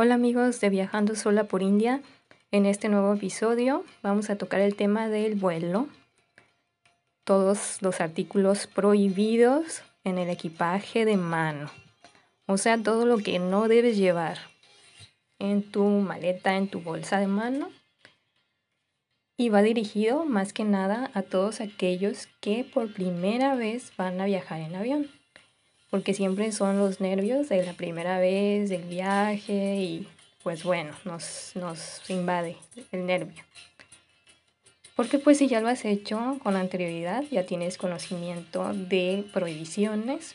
Hola amigos de Viajando Sola por India. En este nuevo episodio vamos a tocar el tema del vuelo. Todos los artículos prohibidos en el equipaje de mano. O sea, todo lo que no debes llevar en tu maleta, en tu bolsa de mano. Y va dirigido más que nada a todos aquellos que por primera vez van a viajar en avión porque siempre son los nervios de la primera vez, del viaje y pues bueno, nos, nos invade el nervio. Porque pues si ya lo has hecho con anterioridad, ya tienes conocimiento de prohibiciones.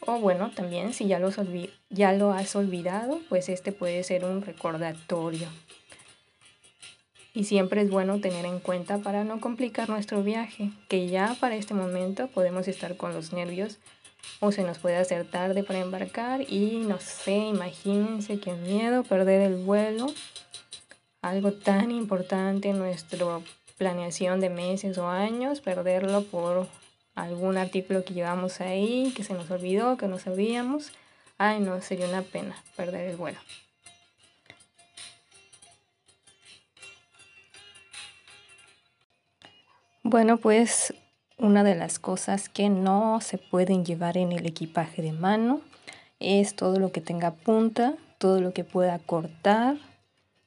O bueno, también si ya, ya lo has olvidado, pues este puede ser un recordatorio. Y siempre es bueno tener en cuenta para no complicar nuestro viaje, que ya para este momento podemos estar con los nervios o se nos puede hacer tarde para embarcar y no sé, imagínense qué miedo perder el vuelo, algo tan importante en nuestra planeación de meses o años, perderlo por algún artículo que llevamos ahí, que se nos olvidó, que no sabíamos. Ay, no, sería una pena perder el vuelo. Bueno, pues una de las cosas que no se pueden llevar en el equipaje de mano es todo lo que tenga punta, todo lo que pueda cortar,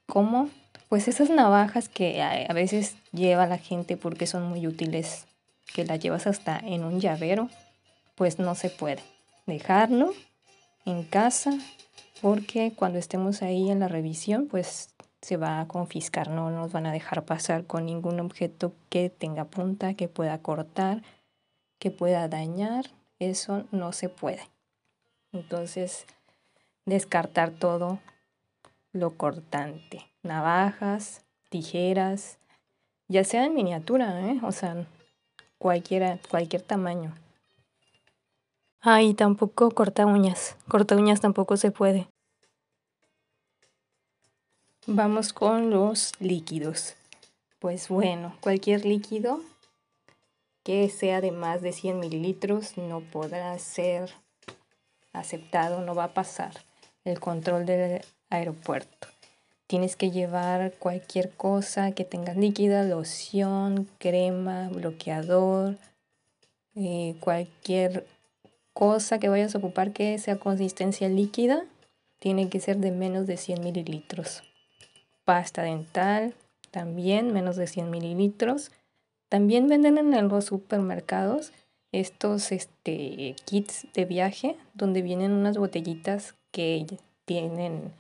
como pues esas navajas que a veces lleva la gente porque son muy útiles, que las llevas hasta en un llavero, pues no se puede. Dejarlo en casa porque cuando estemos ahí en la revisión, pues se va a confiscar, no nos van a dejar pasar con ningún objeto que tenga punta, que pueda cortar, que pueda dañar, eso no se puede. Entonces, descartar todo lo cortante, navajas, tijeras, ya sea en miniatura, ¿eh? o sea, cualquiera, cualquier tamaño. Ah, y tampoco corta uñas, corta uñas tampoco se puede. Vamos con los líquidos. Pues bueno, cualquier líquido que sea de más de 100 mililitros no podrá ser aceptado, no va a pasar el control del aeropuerto. Tienes que llevar cualquier cosa que tenga líquida, loción, crema, bloqueador, eh, cualquier cosa que vayas a ocupar que sea consistencia líquida, tiene que ser de menos de 100 mililitros pasta dental, también menos de 100 mililitros. También venden en los supermercados estos este, kits de viaje donde vienen unas botellitas que tienen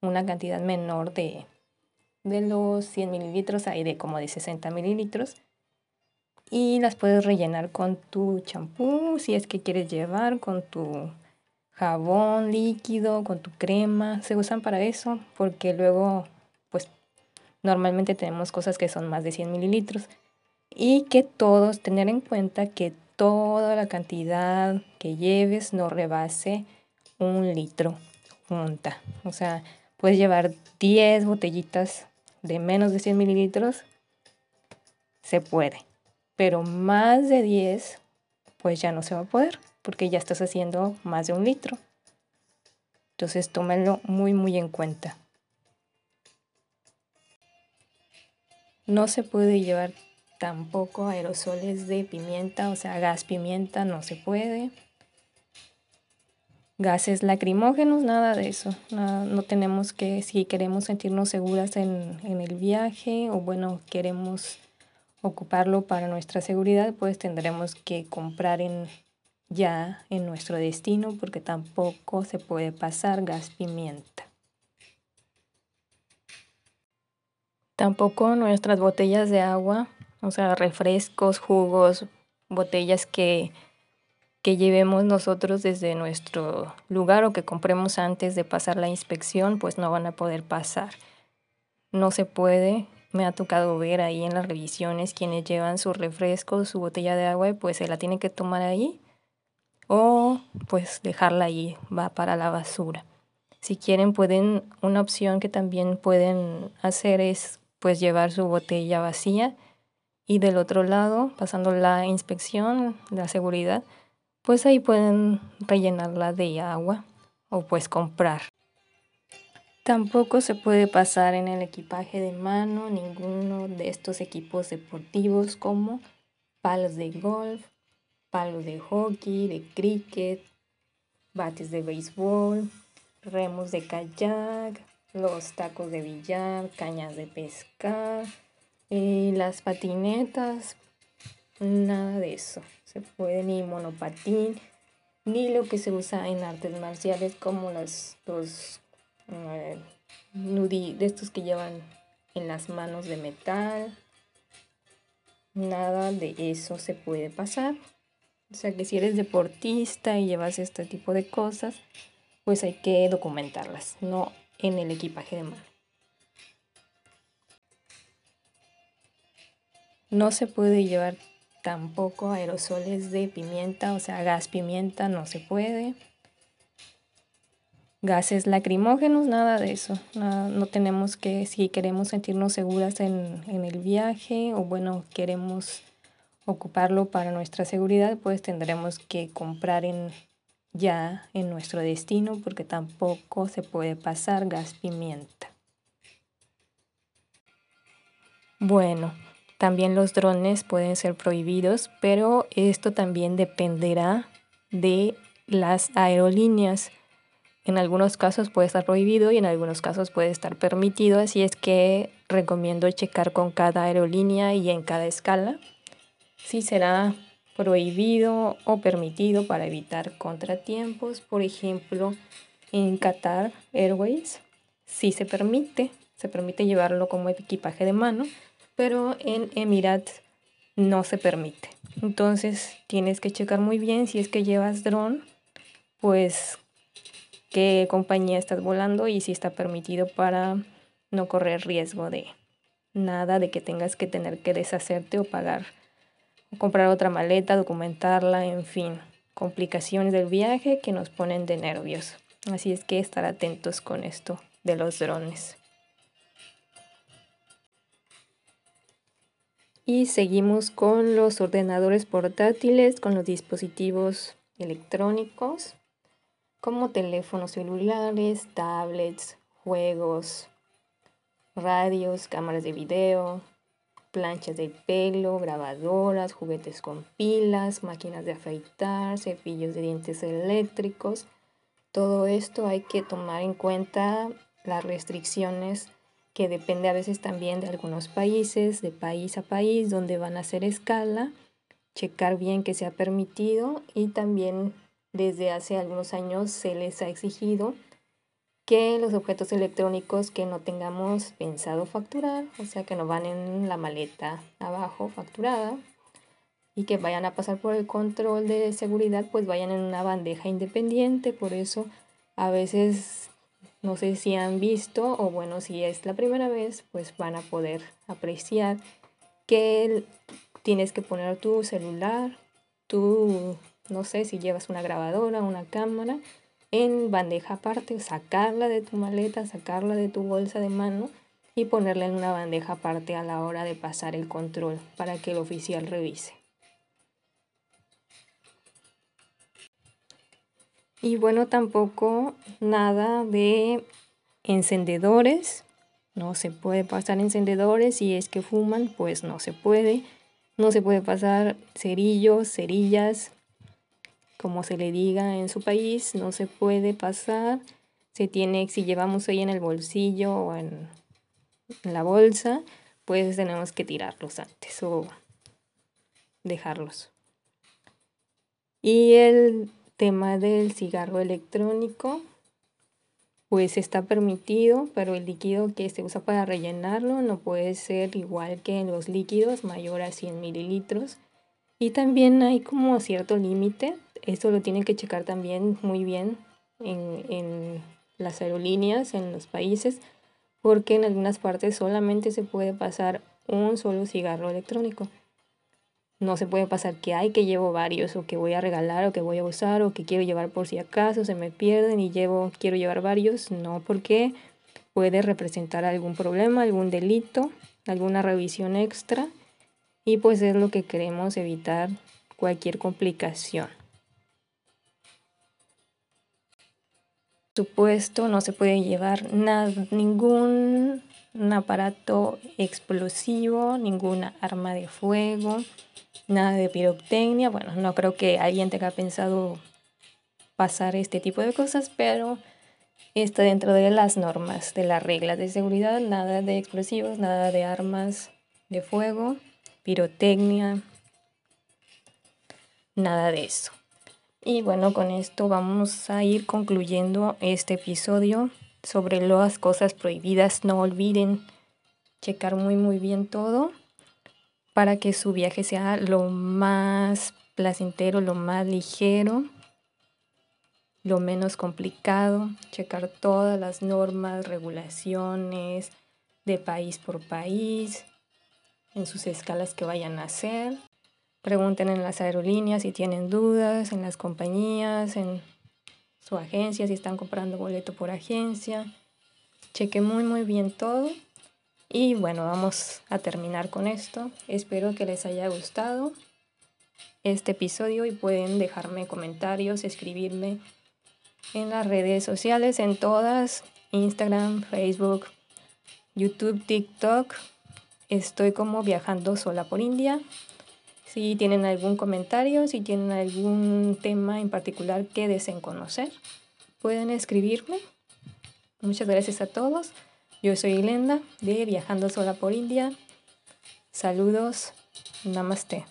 una cantidad menor de, de los 100 mililitros, hay de como de 60 mililitros. Y las puedes rellenar con tu champú, si es que quieres llevar, con tu jabón líquido, con tu crema. Se usan para eso porque luego Normalmente tenemos cosas que son más de 100 mililitros y que todos, tener en cuenta que toda la cantidad que lleves no rebase un litro junta. O sea, puedes llevar 10 botellitas de menos de 100 mililitros, se puede. Pero más de 10, pues ya no se va a poder, porque ya estás haciendo más de un litro. Entonces tómenlo muy, muy en cuenta. No se puede llevar tampoco aerosoles de pimienta, o sea, gas pimienta no se puede. Gases lacrimógenos, nada de eso. no tenemos que, si queremos sentirnos seguras en, en el viaje o bueno, queremos ocuparlo para nuestra seguridad, pues tendremos que comprar en, ya en nuestro destino porque tampoco se puede pasar gas pimienta. Tampoco nuestras botellas de agua, o sea, refrescos, jugos, botellas que, que llevemos nosotros desde nuestro lugar o que compremos antes de pasar la inspección, pues no van a poder pasar. No se puede. Me ha tocado ver ahí en las revisiones quienes llevan su refresco, su botella de agua, y pues se la tienen que tomar ahí o pues dejarla ahí, va para la basura. Si quieren pueden, una opción que también pueden hacer es pues llevar su botella vacía y del otro lado, pasando la inspección, la seguridad, pues ahí pueden rellenarla de agua o pues comprar. Tampoco se puede pasar en el equipaje de mano ninguno de estos equipos deportivos como palos de golf, palos de hockey, de cricket, bates de béisbol, remos de kayak, los tacos de billar, cañas de pescar, las patinetas, nada de eso. Se puede ni monopatín, ni lo que se usa en artes marciales como los, los eh, de estos que llevan en las manos de metal. Nada de eso se puede pasar. O sea que si eres deportista y llevas este tipo de cosas, pues hay que documentarlas, no en el equipaje de mano. No se puede llevar tampoco aerosoles de pimienta, o sea, gas pimienta no se puede. Gases lacrimógenos, nada de eso. no tenemos que, si queremos sentirnos seguras en, en el viaje o bueno, queremos ocuparlo para nuestra seguridad, pues tendremos que comprar en, ya en nuestro destino porque tampoco se puede pasar gas pimienta. Bueno, también los drones pueden ser prohibidos, pero esto también dependerá de las aerolíneas. En algunos casos puede estar prohibido y en algunos casos puede estar permitido, así es que recomiendo checar con cada aerolínea y en cada escala si será prohibido o permitido para evitar contratiempos. Por ejemplo, en Qatar Airways sí se permite, se permite llevarlo como equipaje de mano, pero en Emirates no se permite. Entonces tienes que checar muy bien si es que llevas dron, pues qué compañía estás volando y si está permitido para no correr riesgo de nada, de que tengas que tener que deshacerte o pagar, comprar otra maleta, documentarla, en fin, complicaciones del viaje que nos ponen de nervios. Así es que estar atentos con esto de los drones. Y seguimos con los ordenadores portátiles, con los dispositivos electrónicos, como teléfonos celulares, tablets, juegos, radios, cámaras de video, planchas de pelo, grabadoras, juguetes con pilas, máquinas de afeitar, cepillos de dientes eléctricos. Todo esto hay que tomar en cuenta las restricciones que depende a veces también de algunos países, de país a país, donde van a hacer escala, checar bien que sea permitido y también desde hace algunos años se les ha exigido que los objetos electrónicos que no tengamos pensado facturar, o sea que no van en la maleta abajo facturada y que vayan a pasar por el control de seguridad, pues vayan en una bandeja independiente, por eso a veces no sé si han visto o bueno, si es la primera vez, pues van a poder apreciar que tienes que poner tu celular, tu, no sé si llevas una grabadora, una cámara, en bandeja aparte, sacarla de tu maleta, sacarla de tu bolsa de mano y ponerla en una bandeja aparte a la hora de pasar el control para que el oficial revise. Y bueno, tampoco nada de encendedores. No se puede pasar encendedores. Si es que fuman, pues no se puede. No se puede pasar cerillos, cerillas, como se le diga en su país. No se puede pasar. Se tiene, si llevamos ahí en el bolsillo o en, en la bolsa, pues tenemos que tirarlos antes o dejarlos. Y el tema del cigarro electrónico, pues está permitido, pero el líquido que se usa para rellenarlo no puede ser igual que en los líquidos, mayor a 100 mililitros. Y también hay como cierto límite, esto lo tienen que checar también muy bien en, en las aerolíneas, en los países, porque en algunas partes solamente se puede pasar un solo cigarro electrónico. No se puede pasar que hay que llevo varios o que voy a regalar o que voy a usar o que quiero llevar por si acaso se me pierden y llevo quiero llevar varios, no porque puede representar algún problema, algún delito, alguna revisión extra y pues es lo que queremos evitar cualquier complicación. Supuesto, no se puede llevar nada, ningún aparato explosivo, ninguna arma de fuego, nada de pirotecnia. Bueno, no creo que alguien tenga pensado pasar este tipo de cosas, pero está dentro de las normas, de las reglas de seguridad, nada de explosivos, nada de armas de fuego, pirotecnia, nada de eso. Y bueno, con esto vamos a ir concluyendo este episodio sobre las cosas prohibidas. No olviden checar muy muy bien todo para que su viaje sea lo más placentero, lo más ligero, lo menos complicado. Checar todas las normas, regulaciones de país por país, en sus escalas que vayan a hacer. Pregunten en las aerolíneas si tienen dudas, en las compañías, en su agencia, si están comprando boleto por agencia. Cheque muy muy bien todo. Y bueno, vamos a terminar con esto. Espero que les haya gustado este episodio y pueden dejarme comentarios, escribirme en las redes sociales, en todas, Instagram, Facebook, YouTube, TikTok. Estoy como viajando sola por India. Si tienen algún comentario, si tienen algún tema en particular que deseen conocer, pueden escribirme. Muchas gracias a todos. Yo soy Glenda de Viajando Sola por India. Saludos. Namaste.